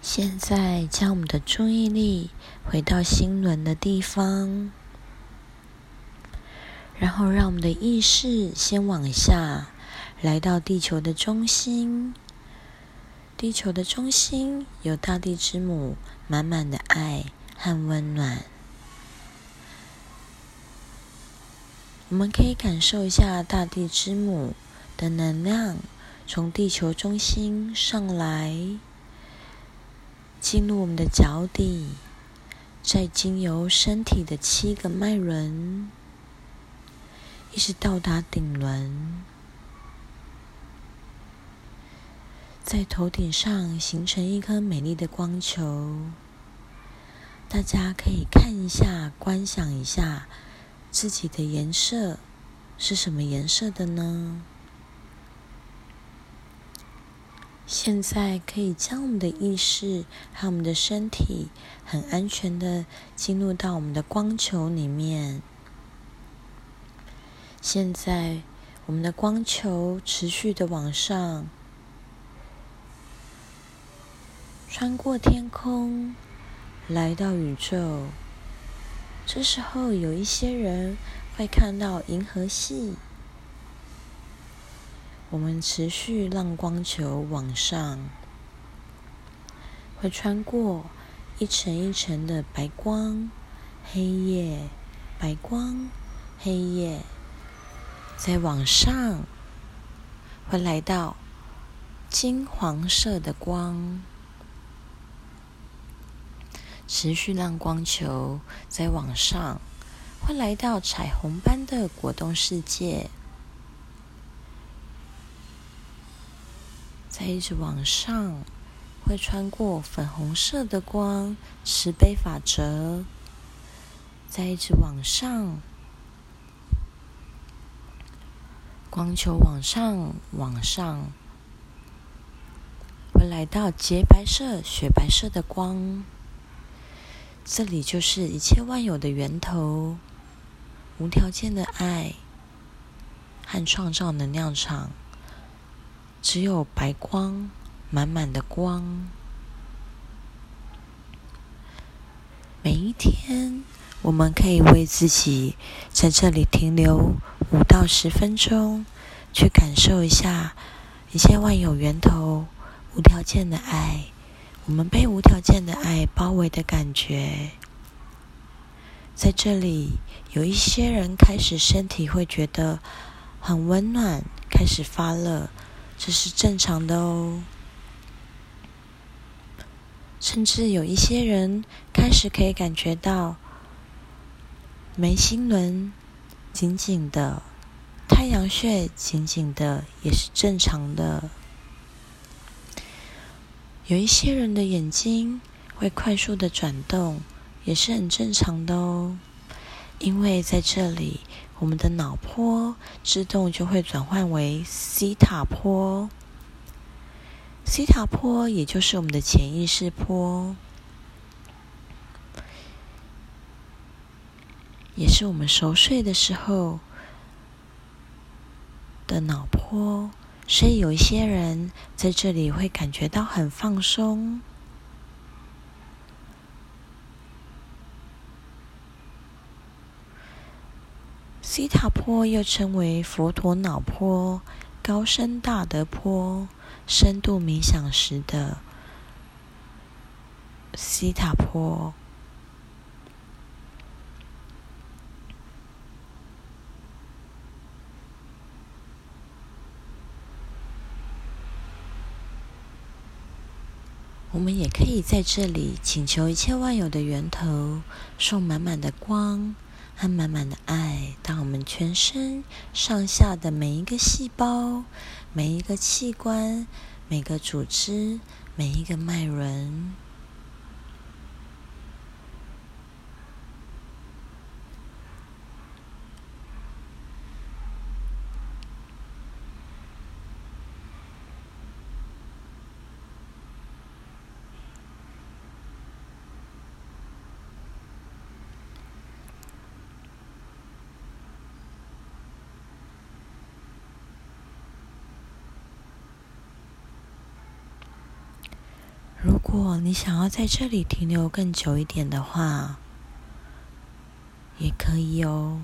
现在将我们的注意力回到心轮的地方，然后让我们的意识先往下，来到地球的中心。地球的中心有大地之母满满的爱和温暖。我们可以感受一下大地之母的能量从地球中心上来。进入我们的脚底，再经由身体的七个脉轮，一直到达顶轮，在头顶上形成一颗美丽的光球。大家可以看一下，观想一下自己的颜色是什么颜色的呢？现在可以将我们的意识和我们的身体很安全的进入到我们的光球里面。现在我们的光球持续的往上，穿过天空，来到宇宙。这时候有一些人会看到银河系。我们持续让光球往上，会穿过一层一层的白光、黑夜、白光、黑夜，再往上，会来到金黄色的光，持续让光球再往上，会来到彩虹般的果冻世界。再一直往上，会穿过粉红色的光，慈悲法则。再一直往上，光球往上往上，会来到洁白色、雪白色的光。这里就是一切万有的源头，无条件的爱和创造能量场。只有白光，满满的光。每一天，我们可以为自己在这里停留五到十分钟，去感受一下一切万有源头无条件的爱，我们被无条件的爱包围的感觉。在这里，有一些人开始身体会觉得很温暖，开始发热。这是正常的哦，甚至有一些人开始可以感觉到眉心轮紧紧的，太阳穴紧紧的，也是正常的。有一些人的眼睛会快速的转动，也是很正常的哦，因为在这里。我们的脑波自动就会转换为西塔波，西塔波也就是我们的潜意识波，也是我们熟睡的时候的脑波，所以有一些人在这里会感觉到很放松。西塔坡又称为佛陀脑坡、高深大德坡、深度冥想时的西塔坡。我们也可以在这里请求一切万有的源头送满满的光。和满满的爱，当我们全身上下的每一个细胞、每一个器官、每个组织、每一个脉轮。如果你想要在这里停留更久一点的话，也可以哦。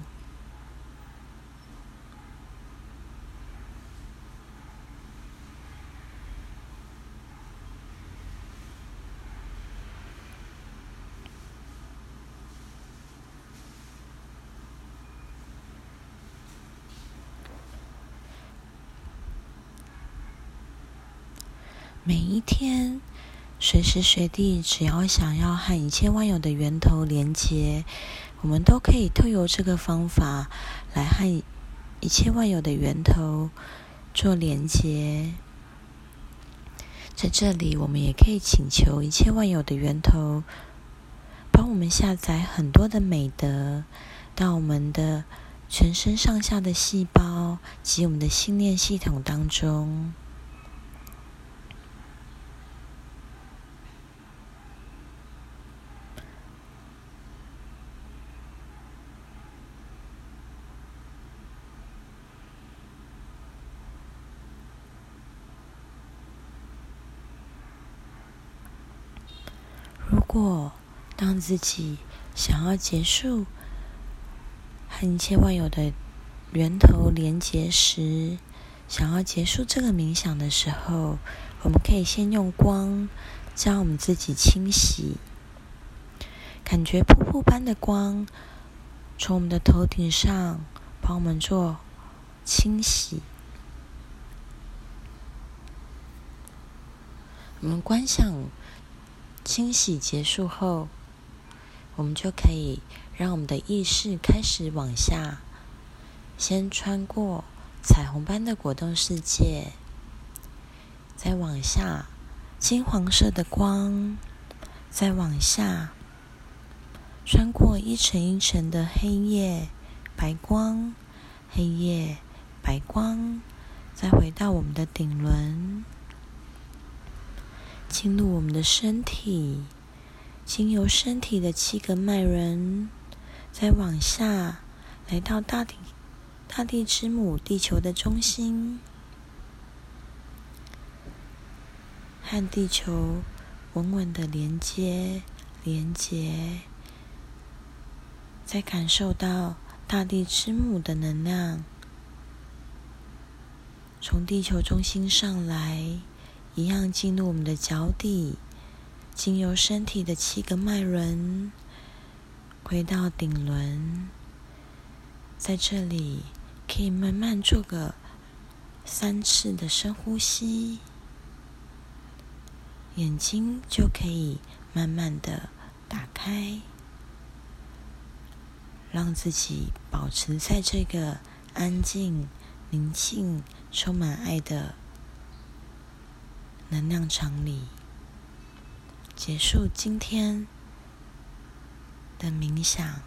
每一天，随时随地，只要想要和一切万有的源头连接，我们都可以透过这个方法来和一切万有的源头做连接。在这里，我们也可以请求一切万有的源头帮我们下载很多的美德到我们的全身上下的细胞及我们的信念系统当中。如果当自己想要结束和一切万有的源头连接时，想要结束这个冥想的时候，我们可以先用光将我们自己清洗，感觉瀑布般的光从我们的头顶上帮我们做清洗。我们观想。清洗结束后，我们就可以让我们的意识开始往下，先穿过彩虹般的果冻世界，再往下金黄色的光，再往下穿过一层一层的黑夜白光，黑夜白光，再回到我们的顶轮。进入我们的身体，经由身体的七个脉轮，再往下来到大地，大地之母地球的中心，和地球稳稳的连接，连接，再感受到大地之母的能量从地球中心上来。一样进入我们的脚底，经由身体的七个脉轮，回到顶轮，在这里可以慢慢做个三次的深呼吸，眼睛就可以慢慢的打开，让自己保持在这个安静、宁静、充满爱的。能量场里，结束今天的冥想。